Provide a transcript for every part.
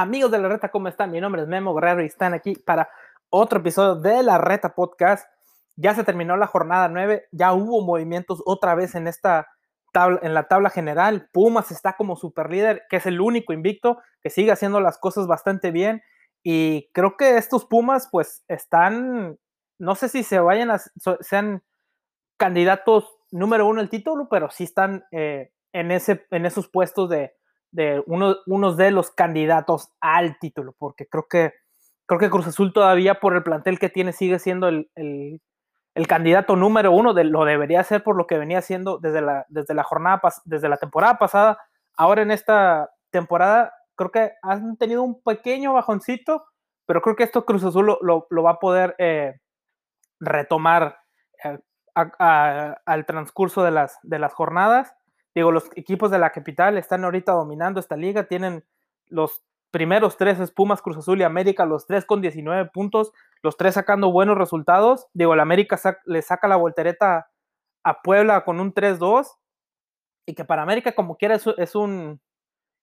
Amigos de la Reta, ¿cómo están? Mi nombre es Memo Guerrero y están aquí para otro episodio de la Reta Podcast. Ya se terminó la jornada 9, ya hubo movimientos otra vez en esta tabla, en la tabla general. Pumas está como super líder, que es el único invicto, que sigue haciendo las cosas bastante bien. Y creo que estos Pumas, pues, están, no sé si se vayan a, sean candidatos número uno al título, pero sí están eh, en, ese, en esos puestos de, de uno, unos de los candidatos al título, porque creo que, creo que Cruz Azul todavía por el plantel que tiene sigue siendo el, el, candidato número uno, de, lo debería ser por lo que venía haciendo desde la, desde la jornada, desde la temporada pasada. Ahora en esta temporada creo que han tenido un pequeño bajoncito, pero creo que esto Cruz Azul lo, lo, va a poder eh, retomar eh, al transcurso de las, de las jornadas. Digo, los equipos de la capital están ahorita dominando esta liga, tienen los primeros tres Espumas, Cruz Azul y América, los tres con 19 puntos, los tres sacando buenos resultados. Digo, el América le saca la voltereta a Puebla con un 3-2 y que para América como quiera es, es, un,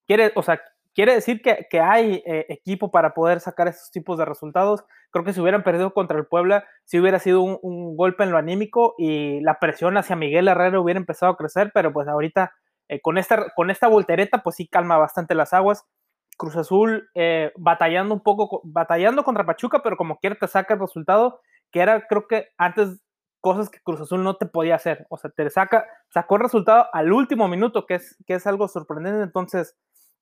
quiere, o sea, quiere decir que, hay eh, equipo para poder sacar esos tipos de resultados. Creo que si hubieran perdido contra el Puebla, si hubiera sido un, un, golpe en lo anímico y la presión hacia Miguel Herrera hubiera empezado a crecer, pero pues ahorita eh, con, esta, con esta voltereta pues sí calma bastante las aguas. Cruz Azul eh, batallando un poco, batallando contra Pachuca, pero como quiera te saca el resultado, que era creo que antes cosas que Cruz Azul no te podía hacer. O sea, te saca, sacó el resultado al último minuto, que es, que es algo sorprendente. Entonces,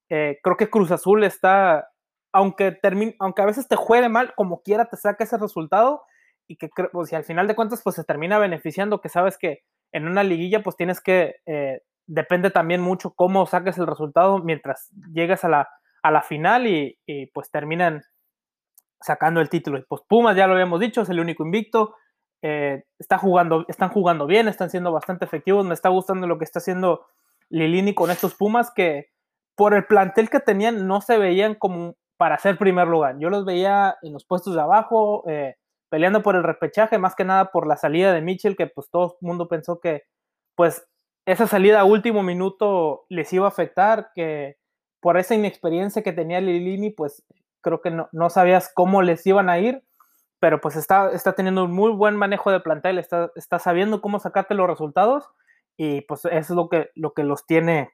eh, creo que Cruz Azul está, aunque, termine, aunque a veces te juegue mal, como quiera te saca ese resultado y que pues, al final de cuentas pues se termina beneficiando, que sabes que en una liguilla pues tienes que, eh, depende también mucho cómo saques el resultado mientras llegas a la, a la final y, y, pues terminan sacando el título. Y pues Pumas, ya lo habíamos dicho, es el único invicto, eh, está jugando, están jugando bien, están siendo bastante efectivos, me está gustando lo que está haciendo Lilini con estos Pumas que por el plantel que tenían no se veían como para ser primer lugar. Yo los veía en los puestos de abajo, eh, peleando por el repechaje, más que nada por la salida de Mitchell, que pues todo el mundo pensó que pues esa salida a último minuto les iba a afectar, que por esa inexperiencia que tenía Lilini, pues creo que no, no sabías cómo les iban a ir, pero pues está, está teniendo un muy buen manejo de plantel, está, está sabiendo cómo sacarte los resultados y pues eso es lo que, lo que los tiene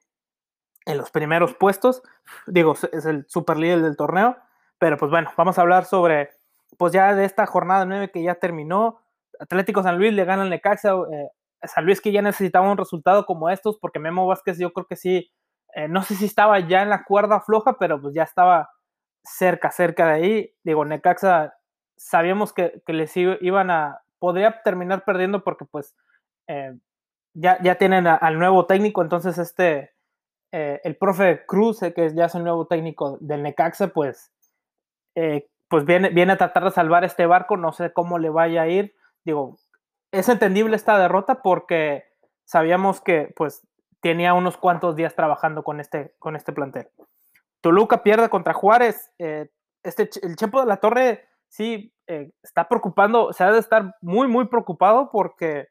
en los primeros puestos. Digo, es el super líder del torneo. Pero pues bueno, vamos a hablar sobre, pues ya de esta jornada 9 que ya terminó. Atlético San Luis le gana al Necaxa. Eh, San Luis que ya necesitaba un resultado como estos, porque Memo Vázquez yo creo que sí, eh, no sé si estaba ya en la cuerda floja, pero pues ya estaba cerca, cerca de ahí. Digo, Necaxa sabíamos que, que les iban a, podría terminar perdiendo porque pues eh, ya, ya tienen al nuevo técnico, entonces este, eh, el profe Cruz, que ya es el nuevo técnico del Necaxa, pues, eh, pues viene, viene a tratar de salvar este barco, no sé cómo le vaya a ir. Digo, es entendible esta derrota porque sabíamos que pues tenía unos cuantos días trabajando con este, con este plantel. Toluca pierde contra Juárez. Eh, este, el Chepo de la Torre sí está preocupando, se ha de estar muy, muy preocupado porque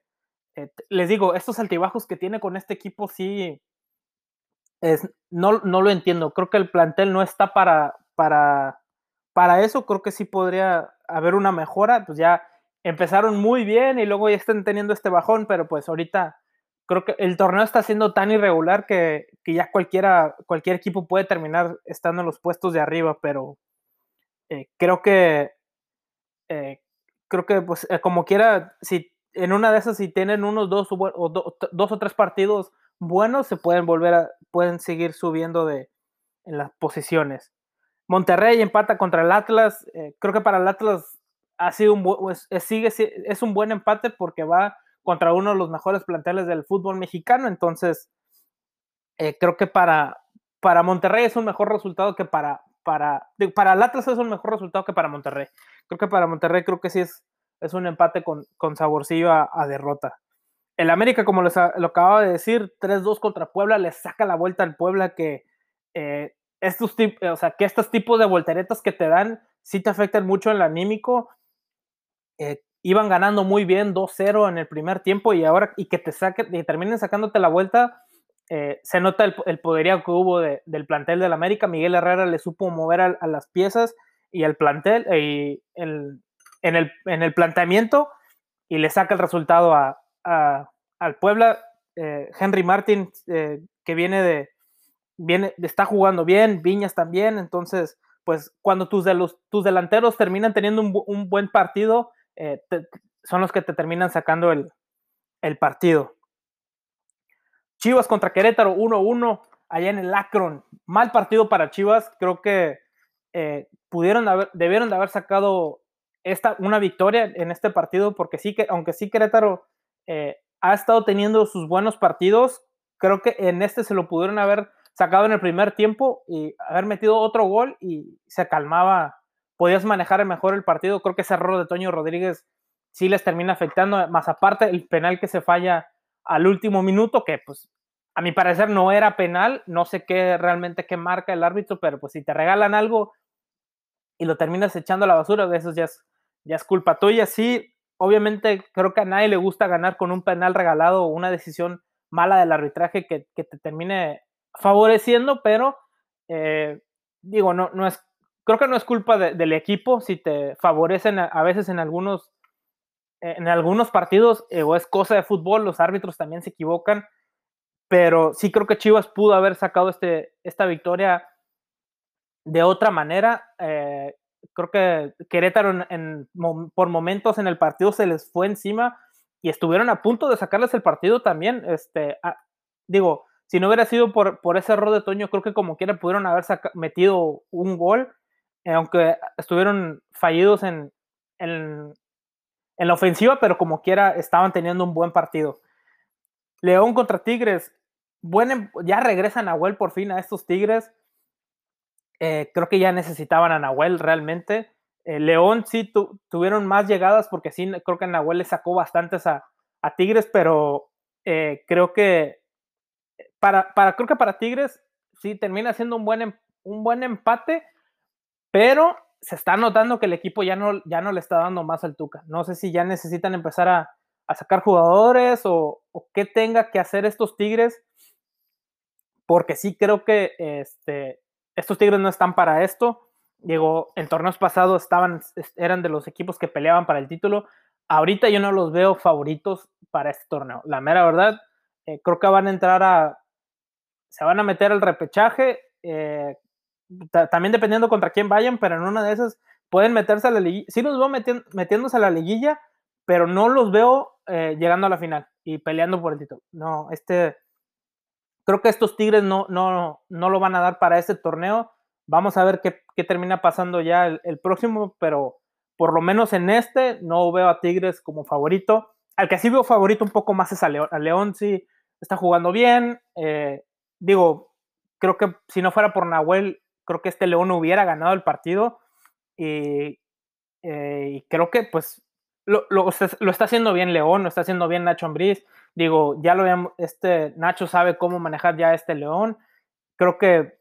les digo, estos altibajos que tiene con este equipo sí, es, no, no, lo entiendo. Creo que el plantel no está para, para, para eso. Creo que sí podría haber una mejora. Pues ya empezaron muy bien y luego ya están teniendo este bajón, pero pues ahorita creo que el torneo está siendo tan irregular que, que ya cualquiera, cualquier equipo puede terminar estando en los puestos de arriba, pero eh, creo que eh, creo que pues eh, como quiera, si en una de esas si tienen unos dos o, do, dos o tres partidos buenos se pueden volver a, pueden seguir subiendo de, en las posiciones. Monterrey empata contra el Atlas. Eh, creo que para el Atlas ha sido un es, sigue, es un buen empate porque va contra uno de los mejores planteles del fútbol mexicano. Entonces, eh, creo que para, para Monterrey es un mejor resultado que para, para, para el Atlas es un mejor resultado que para Monterrey. Creo que para Monterrey creo que sí es, es un empate con, con saborcillo a derrota el América, como les lo acababa de decir, 3-2 contra Puebla, le saca la vuelta al Puebla que eh, estos, o sea, que estos tipos de volteretas que te dan sí te afectan mucho en el anímico. Eh, iban ganando muy bien 2-0 en el primer tiempo y ahora y que te saquen y terminen sacándote la vuelta, eh, se nota el, poderío que hubo del plantel del América. Miguel Herrera le supo mover a, las piezas y al plantel el, en, el, planteamiento y le saca el resultado a, al Puebla. Eh, Henry Martin, eh, que viene de, viene, está jugando bien, Viñas también, entonces, pues cuando tus, de tus delanteros terminan teniendo un, buen partido, son los que te terminan sacando el, el partido. Chivas contra Querétaro 1-1 allá en el Akron. Mal partido para Chivas. Creo que eh, pudieron haber, debieron de haber sacado esta, una victoria en este partido, porque sí que, aunque sí Querétaro eh, ha estado teniendo sus buenos partidos, creo que en este se lo pudieron haber sacado en el primer tiempo y haber metido otro gol y se calmaba, podías manejar mejor el partido. Creo que ese error de Toño Rodríguez sí les termina afectando, más aparte el penal que se falla al último minuto, que pues a mi parecer no era penal, no sé qué realmente qué marca el árbitro, pero pues si te regalan algo y lo terminas echando a la basura, de eso ya es, ya es culpa tuya. Sí, obviamente creo que a nadie le gusta ganar con un penal regalado o una decisión mala del arbitraje que, te termine favoreciendo, pero eh, digo, no, no es, creo que no es culpa del equipo si te favorecen a veces en algunos en algunos partidos eh, o es cosa de fútbol, los árbitros también se equivocan, pero sí creo que Chivas pudo haber sacado este, esta victoria de otra manera. Eh, creo que Querétaro en, por momentos en el partido se les fue encima y estuvieron a punto de sacarles el partido también. Este, digo, si no hubiera sido por, por ese error de Toño, creo que como quiera pudieron haber metido un gol, eh, aunque estuvieron fallidos en, en, en la ofensiva, pero como quiera estaban teniendo un buen partido. León contra Tigres. Buen, em, ya regresan a Nahuel por fin a estos Tigres. Eh, creo que ya necesitaban a Nahuel realmente. Eh, León sí tuvieron más llegadas porque sí, creo que Nahuel le sacó bastantes a, Tigres, pero eh, creo que para, creo que para Tigres sí termina siendo un buen, em, un buen empate, pero se está notando que el equipo ya no, ya no le está dando más al Tuca. No sé si ya necesitan empezar a, sacar jugadores o, qué tenga que hacer estos Tigres, porque sí creo que este, estos Tigres no están para esto. Digo, en torneos pasados estaban, eran de los equipos que peleaban para el título. Ahorita yo no los veo favoritos para este torneo. La mera verdad, eh, creo que van a entrar a, se van a meter al repechaje. Eh, también dependiendo contra quién vayan, pero en una de esas pueden meterse a la liguilla. Sí los veo metiéndose a la liguilla, pero no los veo eh, llegando a la final y peleando por el título. No, este, creo que estos Tigres no, no, no lo van a dar para este torneo. Vamos a ver qué, qué termina pasando ya el, próximo, pero por lo menos en este no veo a Tigres como favorito. Al que sí veo favorito un poco más es a León. A León sí está jugando bien. Eh, digo, creo que si no fuera por Nahuel, creo que este León hubiera ganado el partido y, eh, creo que pues lo, lo, está haciendo bien León, lo está haciendo bien Nacho Ambriz. Digo, ya lo vean, este Nacho sabe cómo manejar ya este León. Creo que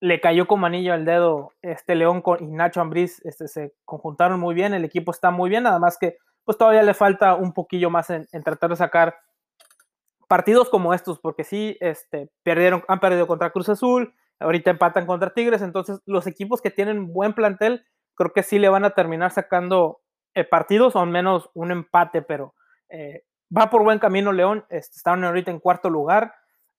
le cayó como anillo al dedo este León con, y Nacho Ambriz este, se conjuntaron muy bien, el equipo está muy bien, nada más que pues todavía le falta un poquillo más en, en tratar de sacar partidos como estos, porque sí, este, perdieron, han perdido contra Cruz Azul, ahorita empatan contra Tigres, entonces los equipos que tienen buen plantel, creo que sí le van a terminar sacando eh, partidos o al menos un empate, pero eh, va por buen camino León, estaban ahorita en cuarto lugar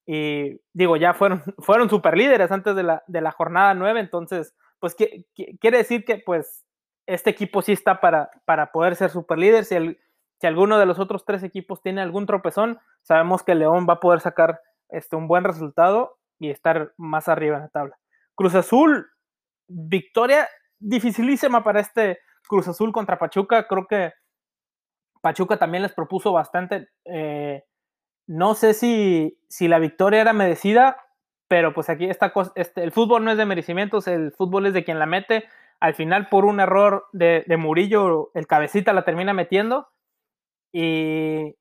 y digo, ya fueron, fueron super líderes antes de la, de la jornada nueve, entonces, pues quiere decir que pues este equipo sí está para, para poder ser super líder, si, el, si alguno de los otros tres equipos tiene algún tropezón, sabemos que León va a poder sacar este, un buen resultado y estar más arriba en la tabla. Cruz Azul, victoria dificilísima para este Cruz Azul contra Pachuca. Creo que Pachuca también les propuso bastante. Eh, no sé si, si la victoria era merecida, pero pues aquí esta cosa, este, el fútbol no es de merecimientos, el fútbol es de quien la mete. Al final, por un error de, Murillo, el cabecita la termina metiendo y,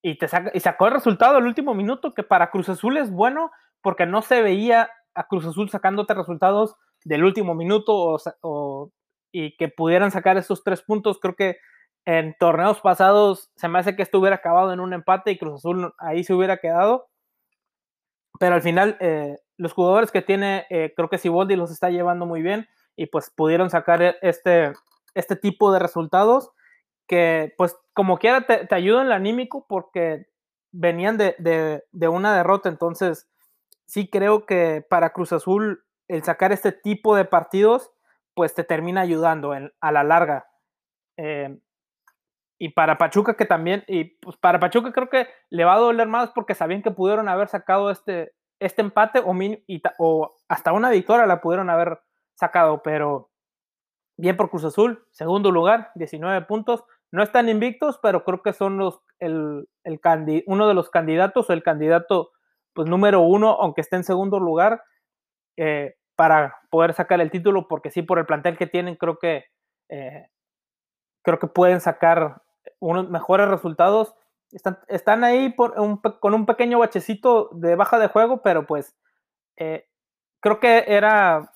y, te saca, y sacó el resultado al último minuto, que para Cruz Azul es bueno, porque no se veía a Cruz Azul sacándote resultados del último minuto o, y que pudieran sacar esos tres puntos. Creo que en torneos pasados se me hace que esto hubiera acabado en un empate y Cruz Azul ahí se hubiera quedado. pero al final eh, los jugadores que tiene, eh, creo que Siboldi los está llevando muy bien y pues pudieron sacar e, este, este tipo de resultados que pues como quiera te, te ayudan el anímico porque venían de, de, de, una derrota, entonces sí creo que para Cruz Azul el sacar este tipo de partidos pues te termina ayudando en, a la larga. Eh, y para Pachuca que también, y pues para Pachuca creo que le va a doler más porque sabían que pudieron haber sacado este, este empate o, o hasta una victoria la pudieron haber sacado, pero bien por Cruz Azul, segundo lugar, 19 puntos. No están invictos, pero creo que son los, el, el uno de los candidatos o el candidato pues, número uno, aunque esté en segundo lugar, eh, para poder sacar el título, porque sí, por el plantel que tienen, creo que, eh, creo que pueden sacar unos mejores resultados. Están, están ahí por un, con un pequeño bachecito de baja de juego, pero pues eh, creo que era,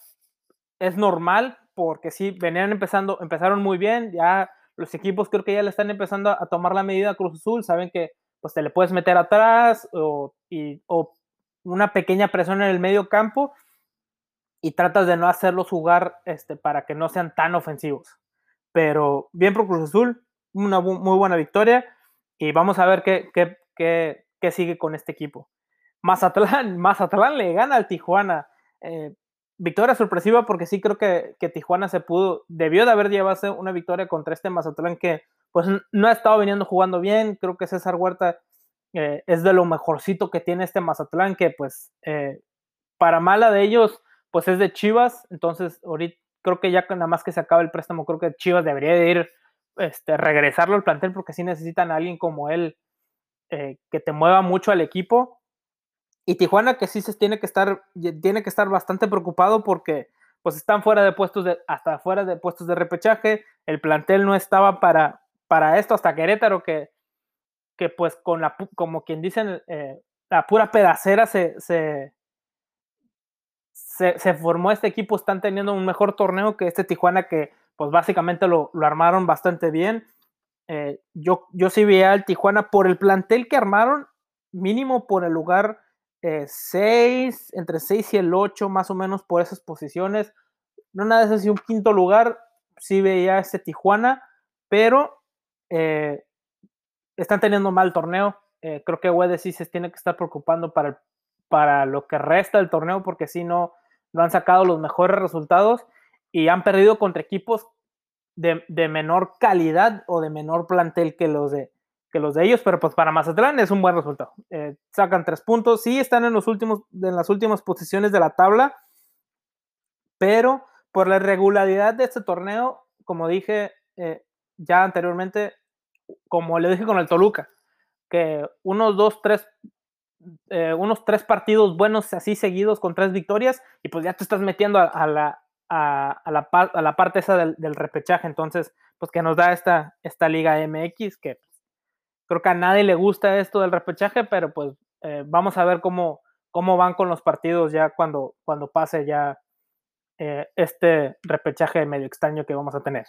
es normal, porque sí, venían empezando, empezaron muy bien, ya los equipos creo que ya le están empezando a tomar la medida a Cruz Azul, saben que pues te le puedes meter atrás o, y, o una pequeña presión en el medio campo y tratas de no hacerlos jugar este, para que no sean tan ofensivos. Pero bien por Cruz Azul, una muy buena victoria y vamos a ver qué, qué, qué, qué sigue con este equipo. Mazatlán, Mazatlán le gana al Tijuana. Eh, victoria sorpresiva porque sí creo que, que, Tijuana se pudo, debió de haber llevado una victoria contra este Mazatlán que pues no ha estado viniendo jugando bien. Creo que César Huerta eh, es de lo mejorcito que tiene este Mazatlán que pues eh, para mala de ellos pues es de Chivas. Entonces ahorita creo que ya nada más que se acaba el préstamo creo que Chivas debería de ir este, regresarlo al plantel porque sí necesitan a alguien como él eh, que te mueva mucho al equipo. Y Tijuana que sí se tiene que estar, tiene que estar bastante preocupado porque pues están fuera de puestos de, hasta fuera de puestos de repechaje, el plantel no estaba para, para esto, hasta Querétaro que, que pues con la, como quien dicen, eh, la pura pedacera se, se, se, se, formó este equipo, están teniendo un mejor torneo que este Tijuana que pues básicamente lo, lo armaron bastante bien. Eh, yo, yo sí veía al Tijuana por el plantel que armaron, mínimo por el lugar 6, eh, entre 6 y el 8, más o menos por esas posiciones. No nada de eso, un quinto lugar, sí veía este Tijuana, pero eh, están teniendo mal torneo. Creo que Wede sí se tiene que estar preocupando para, para lo que resta del torneo, porque si no, no han sacado los mejores resultados y han perdido contra equipos de, menor calidad o de menor plantel que los de, que los de ellos, pero pues para Mazatlán es un buen resultado. Eh, sacan tres puntos, sí están en, los últimos, en las últimas posiciones de la tabla, pero por la irregularidad de este torneo, como dije eh, ya anteriormente, como le dije con el Toluca, que unos dos, tres, eh, unos tres partidos buenos así seguidos con tres victorias, y pues ya te estás metiendo a, a la, a, la, a, la, parte esa del, del, repechaje. Entonces, pues que nos da esta, esta Liga MX, que creo que a nadie le gusta esto del repechaje, pero pues eh, vamos a ver cómo, cómo van con los partidos ya cuando, cuando pase ya eh, este repechaje medio extraño que vamos a tener.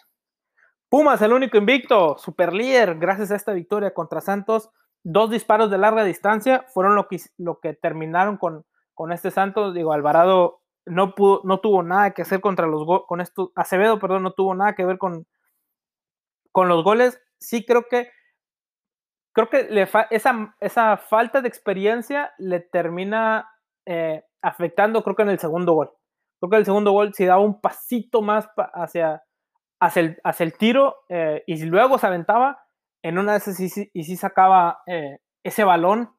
Pumas, el único invicto, super líder, gracias a esta victoria contra Santos. Dos disparos de larga distancia fueron lo que, lo que terminaron con, con este Santos. Digo, Alvarado no, pudo, no tuvo nada que hacer contra los con esto, Acevedo, perdón, no tuvo nada que ver con, con los goles. Sí creo que creo que le esa, esa falta de experiencia le termina eh, afectando, creo que en el segundo gol. Creo que el segundo gol, si daba un pasito más hacia, hacia, el, hacia el tiro eh, y luego se aventaba, en una de esas sí, y sí sacaba eh, ese balón,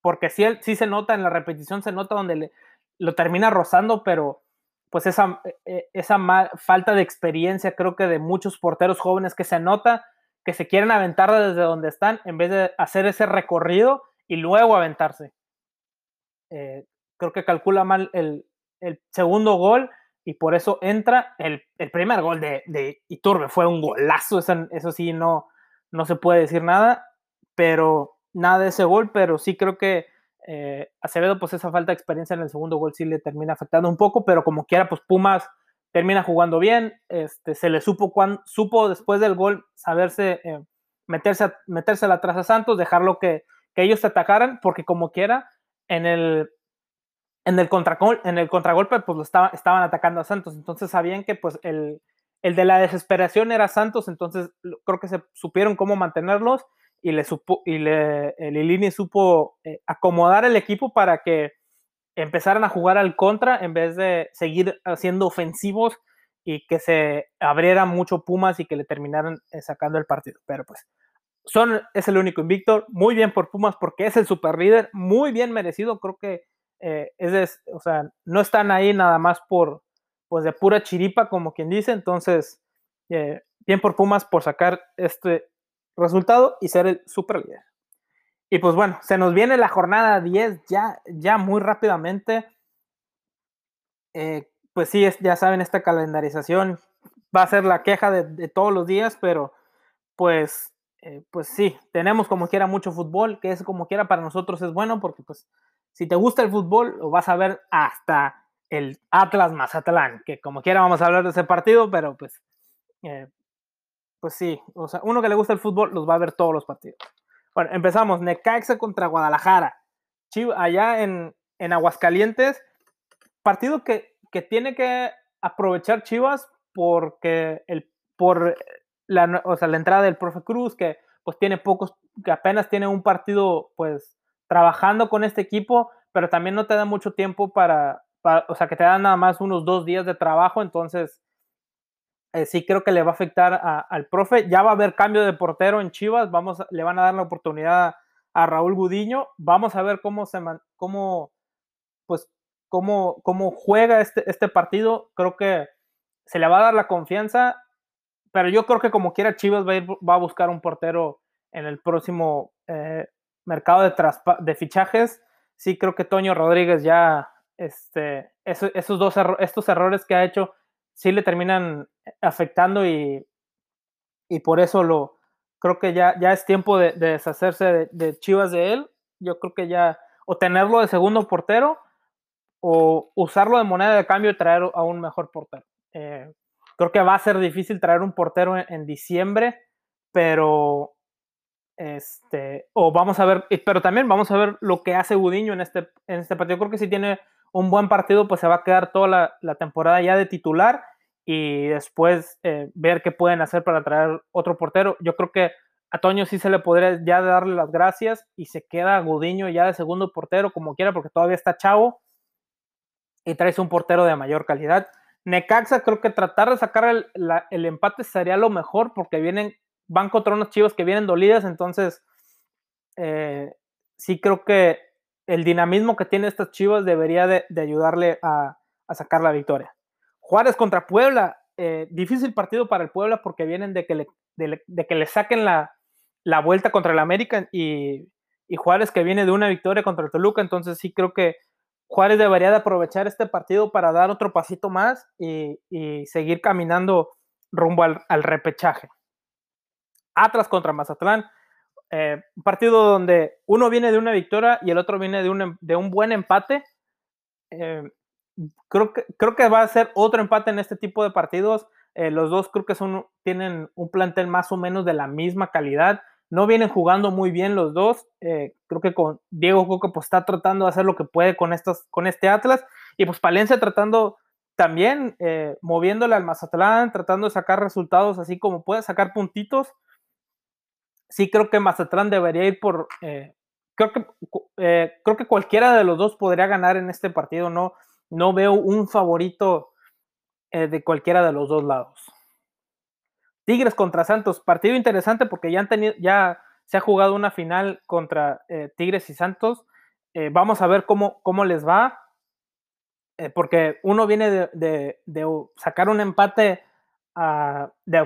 porque sí, sí se nota en la repetición, se nota donde le, lo termina rozando, pero pues esa, e, e, esa falta de experiencia creo que de muchos porteros jóvenes que se nota que se quieren aventar desde donde están en vez de hacer ese recorrido y luego aventarse. Eh, creo que calcula mal el, el, segundo gol y por eso entra el, el primer gol de, de, Iturbe. Fue un golazo, eso, eso sí, no, no se puede decir nada, pero nada de ese gol, pero sí creo que eh, Acevedo, pues esa falta de experiencia en el segundo gol sí le termina afectando un poco, pero como quiera, pues Pumas termina jugando bien, este, se le supo, cuando, supo después del gol saberse, eh, meterse, meterse atrás a Santos, dejarlo que, ellos se atacaran, porque como quiera, en el, en el, en el contragolpe, pues lo estaba, estaban atacando a Santos. Entonces sabían que pues el, el de la desesperación era Santos, entonces creo que se supieron cómo mantenerlos y le supo, y le, Lilini supo eh, acomodar el equipo para que empezaran a jugar al contra en vez de seguir haciendo ofensivos y que se abriera mucho Pumas y que le terminaran eh, sacando el partido. Pero pues son, es el único invicto. Muy bien por Pumas porque es el super líder, muy bien merecido. Creo que eh, es, o sea, no están ahí nada más por, pues de pura chiripa, como quien dice. Entonces, eh, bien por Pumas por sacar este resultado y ser el super líder. Y pues bueno, se nos viene la jornada 10 ya, ya muy rápidamente. Eh, pues sí, ya saben, esta calendarización va a ser la queja de, todos los días, pero pues, eh, pues sí, tenemos como quiera mucho fútbol, que es como quiera para nosotros es bueno, porque pues si te gusta el fútbol, lo vas a ver hasta el Atlas Mazatlán, que como quiera vamos a hablar de ese partido, pero pues, eh, pues sí, o sea, uno que le gusta el fútbol los va a ver todos los partidos. Bueno, empezamos. Necaxa contra Guadalajara. allá en, Aguascalientes. Partido que, tiene que aprovechar Chivas porque el, por la, o sea, la entrada del profe Cruz, que pues tiene pocos, que apenas tiene un partido pues trabajando con este equipo, pero también no te da mucho tiempo para, para o sea, que te dan nada más unos dos días de trabajo, entonces eh, sí creo que le va a afectar al profe. Ya va a haber cambio de portero en Chivas, vamos, le van a dar la oportunidad a, Raúl Gudiño. Vamos a ver cómo se cómo, pues, cómo, cómo juega este, este partido. Creo que se le va a dar la confianza, pero yo creo que como quiera Chivas va a, va a buscar un portero en el próximo eh, mercado de, de fichajes. Sí creo que Toño Rodríguez ya, este, esos, dos estos errores que ha hecho sí le terminan afectando y, y por eso lo creo que ya, ya es tiempo de, deshacerse de, Chivas de él. Yo creo que ya o tenerlo de segundo portero o usarlo de moneda de cambio y traer a un mejor portero. Eh, creo que va a ser difícil traer un portero en, diciembre, pero este, o vamos a ver, pero también vamos a ver lo que hace Gudiño en este, en este partido. Creo que si tiene un buen partido, pues se va a quedar toda la, temporada ya de titular y después eh, ver qué pueden hacer para traer otro portero. Yo creo que a Toño sí se le podría ya darle las gracias y se queda Gudiño ya de segundo portero como quiera porque todavía está chavo y traes un portero de mayor calidad. Necaxa creo que tratar de sacar el, empate sería lo mejor porque vienen, van contra unos chivos que vienen dolidas, entonces eh, sí creo que el dinamismo que tiene estas Chivas debería de, ayudarle a, sacar la victoria. Juárez contra Puebla, eh, difícil partido para el Puebla porque vienen de que le, saquen la, vuelta contra el América y, Juárez que viene de una victoria contra el Toluca, entonces sí creo que Juárez debería de aprovechar este partido para dar otro pasito más y, seguir caminando rumbo al, al repechaje. Atlas contra Mazatlán, eh, un partido donde uno viene de una victoria y el otro viene de un, em, de un buen empate. Eh, creo, que, creo que va a ser otro empate en este tipo de partidos. Eh, los dos creo que son, tienen un plantel más o menos de la misma calidad. No vienen jugando muy bien los dos. creo que con Diego Coca pues, está tratando de hacer lo que puede con, estos, con este Atlas. Y pues Palencia tratando también, moviéndole al Mazatlán, tratando de sacar resultados así como puede, sacar puntitos sí creo que Mazatlán debería ir por. Eh, creo, que, eh, creo que cualquiera de los dos podría ganar en este partido. No, no veo un favorito eh, de cualquiera de los dos lados. Tigres contra Santos, partido interesante porque ya han tenido, ya se ha jugado una final contra Tigres y Santos. vamos a ver cómo, cómo les va. porque uno viene de, de sacar un empate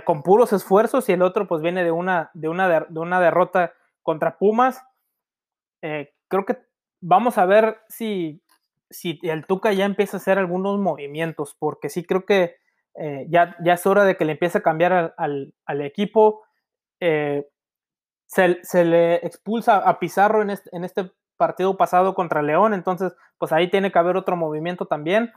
con puros esfuerzos y el otro pues viene de una, de una, de, una derrota contra Pumas. Eh, creo que vamos a ver si, si el Tuca ya empieza a hacer algunos movimientos, porque sí creo que eh, ya, ya es hora de que le empiece a cambiar al, al, equipo. Eh, se, se, le expulsa a Pizarro en este, en este partido pasado contra León, entonces pues ahí tiene que haber otro movimiento también.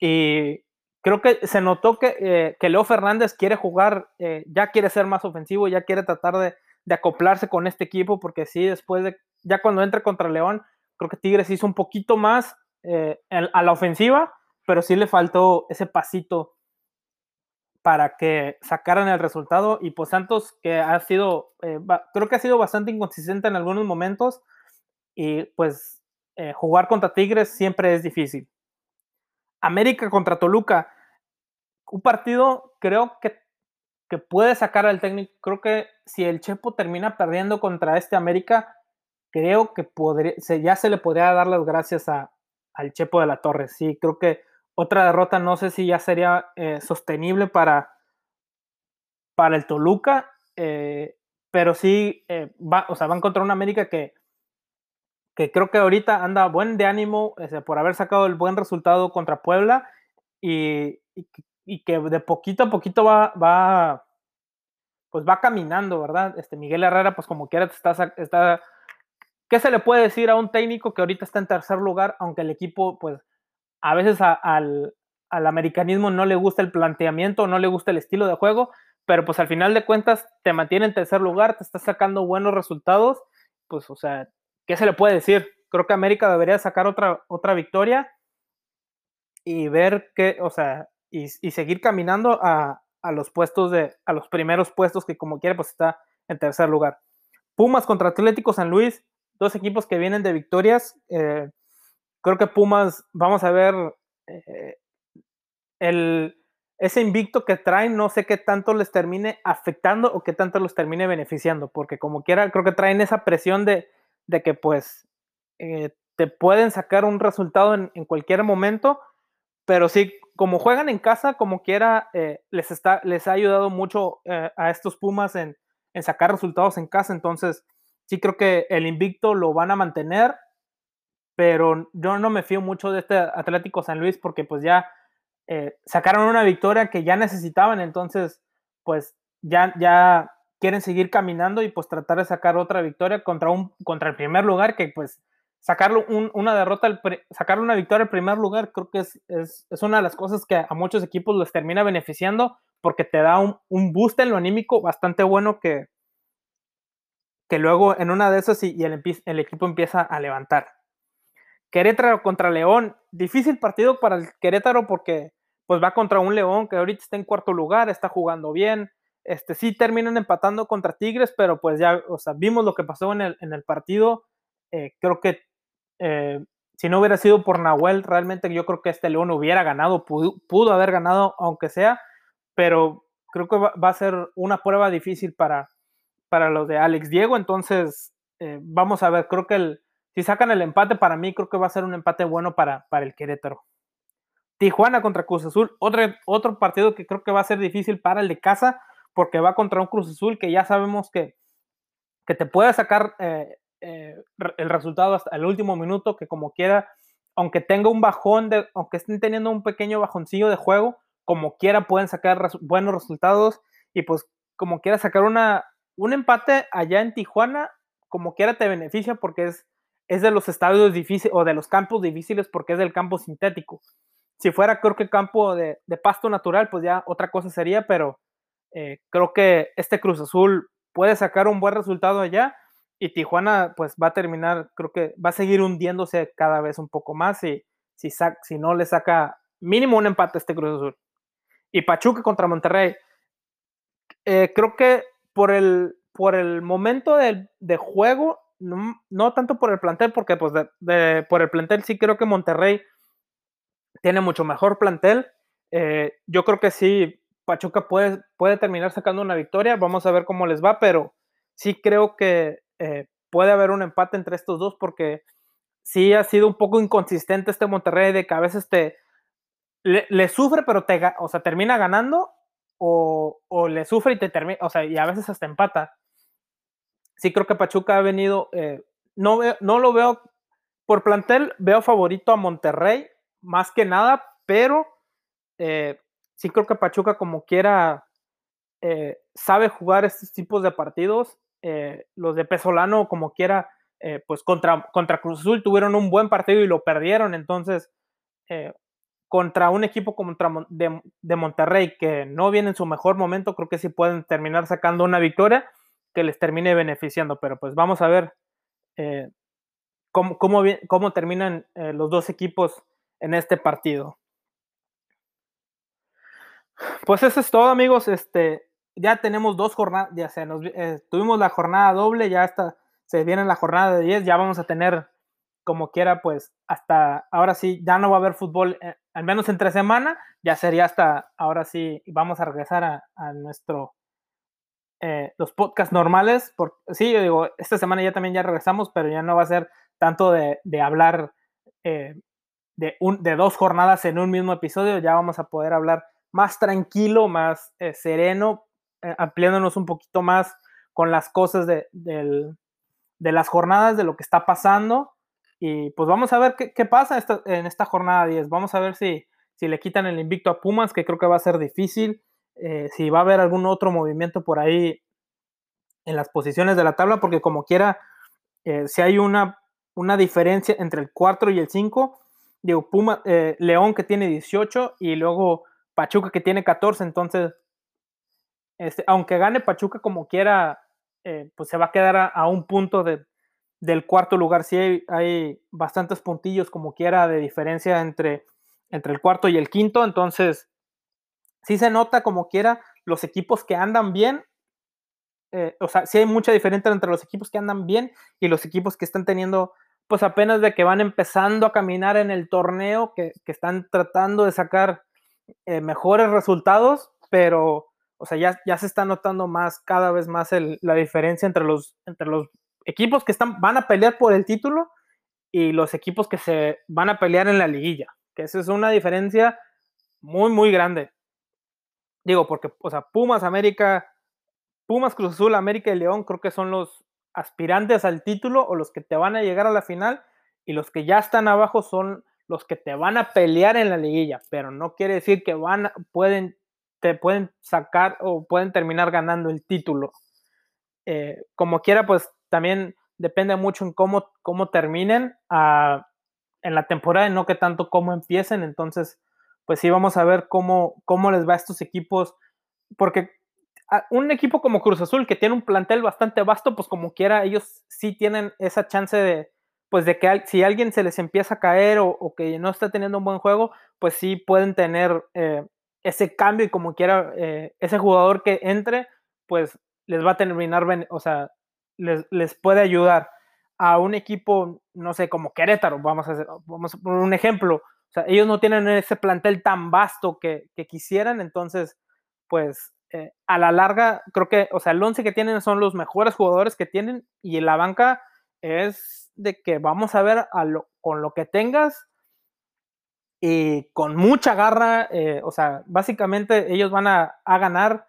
Y, creo que se notó que, eh, que Leo Fernández quiere jugar, eh, ya quiere ser más ofensivo, ya quiere tratar de, acoplarse con este equipo, porque sí, después de, ya cuando entre contra León, creo que Tigres hizo un poquito más, eh, a la ofensiva, pero sí le faltó ese pasito para que sacaran el resultado. Y pues Santos, que ha sido, eh, creo que ha sido bastante inconsistente en algunos momentos, y pues jugar contra Tigres siempre es difícil. América contra Toluca, un partido creo que, que puede sacar al técnico. Creo que si el Chepo termina perdiendo contra este América, creo que podría, ya se le podría dar las gracias a, al Chepo de la Torre. Sí, creo que otra derrota no sé si ya sería eh, sostenible para, para el Toluca, eh, pero sí eh, va, o sea, van contra una América que, que creo que ahorita anda buen de ánimo por haber sacado el buen resultado contra Puebla y, que de poquito a poquito va, va pues va caminando, ¿verdad? Este Miguel Herrera, pues como quiera, está, está ¿Qué se le puede decir a un técnico que ahorita está en tercer lugar, aunque el equipo, pues, a veces al, americanismo no le gusta el planteamiento, no le gusta el estilo de juego, pero pues al final de cuentas te mantiene en tercer lugar, te está sacando buenos resultados, pues, o sea, ¿qué se le puede decir? Creo que América debería sacar otra, otra victoria y ver qué, o sea, y, seguir caminando a, a, los puestos de, a los primeros puestos que como quiera, pues está en tercer lugar. Pumas contra Atlético San Luis, dos equipos que vienen de victorias. Eh, creo que Pumas, vamos a ver, eh, el, ese invicto que traen, no sé qué tanto les termine afectando o qué tanto los termine beneficiando, porque como quiera, creo que traen esa presión de, de que pues eh, te pueden sacar un resultado en, en, cualquier momento, pero sí, como juegan en casa, como quiera, les, está, les ha ayudado mucho a estos Pumas en, en sacar resultados en casa, entonces sí creo que el invicto lo van a mantener, pero yo no me fío mucho de este Atlético San Luis porque pues ya eh, sacaron una victoria que ya necesitaban, entonces pues ya, ya quieren seguir caminando y pues tratar de sacar otra victoria contra, un, contra el primer lugar que pues sacarlo una derrota, sacar una victoria al primer lugar creo que es, es, es, una de las cosas que a muchos equipos les termina beneficiando porque te da un, un boost en lo anímico bastante bueno que, que luego en una de esas y, el, el, equipo empieza a levantar. Querétaro contra León, difícil partido para el Querétaro porque pues va contra un León que ahorita está en cuarto lugar, está jugando bien, este sí terminan empatando contra Tigres, pero pues ya, o sea, vimos lo que pasó en el, en el partido, eh, creo que eh, si no hubiera sido por Nahuel, realmente yo creo que este León hubiera ganado, pudo, haber ganado aunque sea, pero creo que va, a ser una prueba difícil para, para los de Alex Diego. Entonces, eh, vamos a ver, creo que si sacan el empate, para mí creo que va a ser un empate bueno para, para el Querétaro. Tijuana contra Cruz Azul, otro, otro partido que creo que va a ser difícil para el de casa, porque va contra un Cruz Azul que ya sabemos que, que te puede sacar eh, eh, el resultado hasta el último minuto, que como quiera, aunque tenga un bajón, de, aunque estén teniendo un pequeño bajoncillo de juego, como quiera pueden sacar buenos resultados y pues como quiera sacar una, un empate allá en Tijuana, como quiera, te beneficia porque es, es de los estadios difíciles o de los campos difíciles porque es del campo sintético. Si fuera, creo que campo de, pasto natural, pues ya otra cosa sería, pero eh, creo que este Cruz Azul puede sacar un buen resultado allá y Tijuana pues va a terminar, creo que va a seguir hundiéndose cada vez un poco más y si, si no le saca mínimo un empate a este Cruz Azul. Y Pachuca contra Monterrey. Eh, creo que por el, por el momento de, juego, no, tanto por el plantel, porque pues por el plantel sí creo que Monterrey tiene mucho mejor plantel. Eh, yo creo que sí, Pachuca puede, puede terminar sacando una victoria. Vamos a ver cómo les va, pero sí creo que eh, puede haber un empate entre estos dos porque sí ha sido un poco inconsistente este Monterrey de que a veces te le, sufre, pero te, o sea, termina ganando o, le sufre y te termina, o sea, y a veces hasta empata. Sí creo que Pachuca ha venido, eh, no, no lo veo por plantel, veo favorito a Monterrey, más que nada, pero eh, sí creo que Pachuca como quiera eh, sabe jugar estos tipos de partidos. Los de Pesolano como quiera, pues contra, contra Cruz Azul tuvieron un buen partido y lo perdieron, entonces contra un equipo como de, de, Monterrey que no viene en su mejor momento, creo que sí pueden terminar sacando una victoria que les termine beneficiando, pero pues vamos a ver eh, cómo, cómo, cómo terminan eh, los dos equipos en este partido. Pues eso es todo, amigos. Este, ya tenemos dos jornadas, ya sea, nos, eh, tuvimos la jornada doble, ya hasta se viene la jornada de 10, ya vamos a tener como quiera, pues hasta ahora sí, ya no va a haber fútbol, eh, al menos entre semana, ya sería hasta ahora sí, vamos a regresar a, nuestro, eh, los podcasts normales, por, sí, yo digo, esta semana ya también ya regresamos, pero ya no va a ser tanto de, hablar de, un, de dos jornadas en un mismo episodio, ya vamos a poder hablar más tranquilo, más sereno, eh, ampliándonos un poquito más con las cosas de, las jornadas, de lo que está pasando. Y pues vamos a ver qué, pasa en esta jornada 10. Vamos a ver si, si le quitan el invicto a Pumas, que creo que va a ser difícil. Eh, si va a haber algún otro movimiento por ahí en las posiciones de la tabla, porque como quiera, eh, si hay una, una diferencia entre el 4 y el 5, digo, Puma, León que tiene 18 y luego Pachuca que tiene 14, entonces este, aunque gane Pachuca como quiera, eh, pues se va a quedar a, un punto del cuarto lugar. Sí hay, bastantes puntillos como quiera de diferencia entre, entre el cuarto y el quinto. Entonces, sí se nota como quiera los equipos que andan bien. Eh, o sea, sí hay mucha diferencia entre los equipos que andan bien y los equipos que están teniendo, pues apenas de que van empezando a caminar en el torneo, que, están tratando de sacar eh, mejores resultados, pero o sea, ya, ya se está notando más, cada vez más la diferencia entre los, entre los equipos que están, van a pelear por el título y los equipos que se van a pelear en la liguilla. Que esa es una diferencia muy, muy grande. Digo, porque, o sea, Pumas, América, Pumas, Cruz Azul, América y León creo que son los aspirantes al título o los que te van a llegar a la final y los que ya están abajo son los que te van a pelear en la liguilla, pero no quiere decir que van, pueden pueden sacar o pueden terminar ganando el título. Eh, como quiera, pues también depende mucho en cómo, cómo terminen ah, en la temporada y no que tanto cómo empiecen. Entonces, pues sí, vamos a ver cómo, cómo les va a estos equipos, porque un equipo como Cruz Azul que tiene un plantel bastante vasto, pues como quiera, ellos sí tienen esa chance de, pues de que si alguien se les empieza a caer o, que no está teniendo un buen juego, pues sí pueden tener eh, ese cambio y como quiera, eh, ese jugador que entre, pues les va a terminar, o sea, les, puede ayudar a un equipo, no sé, como Querétaro, vamos a, hacer, vamos a poner un ejemplo, o sea, ellos no tienen ese plantel tan vasto que, quisieran, entonces, pues eh, a la larga, creo que, o sea, el 11 que tienen son los mejores jugadores que tienen y la banca es de que vamos a ver con lo que tengas, y con mucha garra, eh, o sea, básicamente ellos van a, ganar,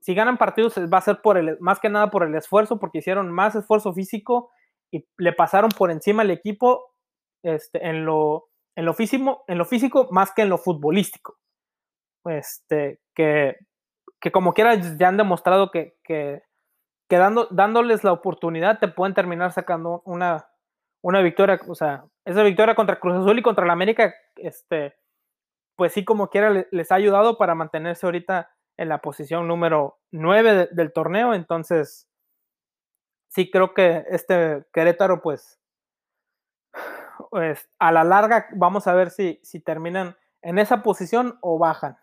si ganan partidos va a ser por el, más que nada por el esfuerzo, porque hicieron más esfuerzo físico y le pasaron por encima al equipo este, en, lo, en, lo físico, en lo físico más que en lo futbolístico. Este, que, que como quiera ya han demostrado que, que, dándoles la oportunidad te pueden terminar sacando una, una victoria, o sea, esa victoria contra Cruz Azul y contra la América, este, pues sí, como quiera, les ha ayudado para mantenerse ahorita en la posición número 9 del torneo. Entonces, sí creo que este Querétaro, pues, pues, a la larga vamos a ver si, si terminan en esa posición o bajan.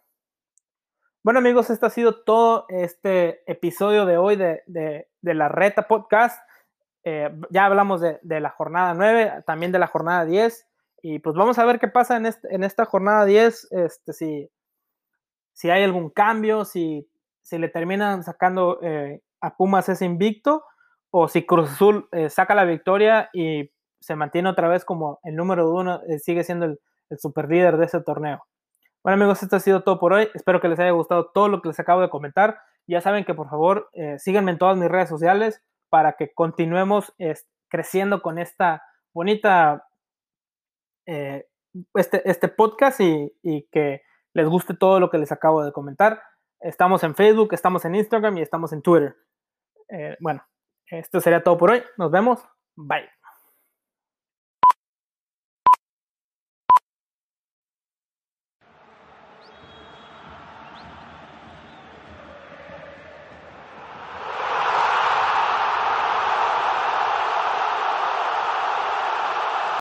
Bueno amigos, este ha sido todo este episodio de hoy de, de, de la Reta Podcast. Eh, ya hablamos de, la jornada 9, también de la jornada 10, y pues vamos a ver qué pasa en, en esta jornada 10, este, si, si hay algún cambio, si, si le terminan sacando eh, a Pumas ese invicto, o si Cruz Azul eh, saca la victoria y se mantiene otra vez como el número uno, sigue siendo el, el super líder de ese torneo. Bueno amigos, esto ha sido todo por hoy. Espero que les haya gustado todo lo que les acabo de comentar. Ya saben que por favor síganme en todas mis redes sociales para que continuemos creciendo con esta bonita, eh, este, este podcast y, que les guste todo lo que les acabo de comentar. Estamos en Facebook, estamos en Instagram y estamos en Twitter. Eh, bueno, esto sería todo por hoy. Nos vemos. Bye.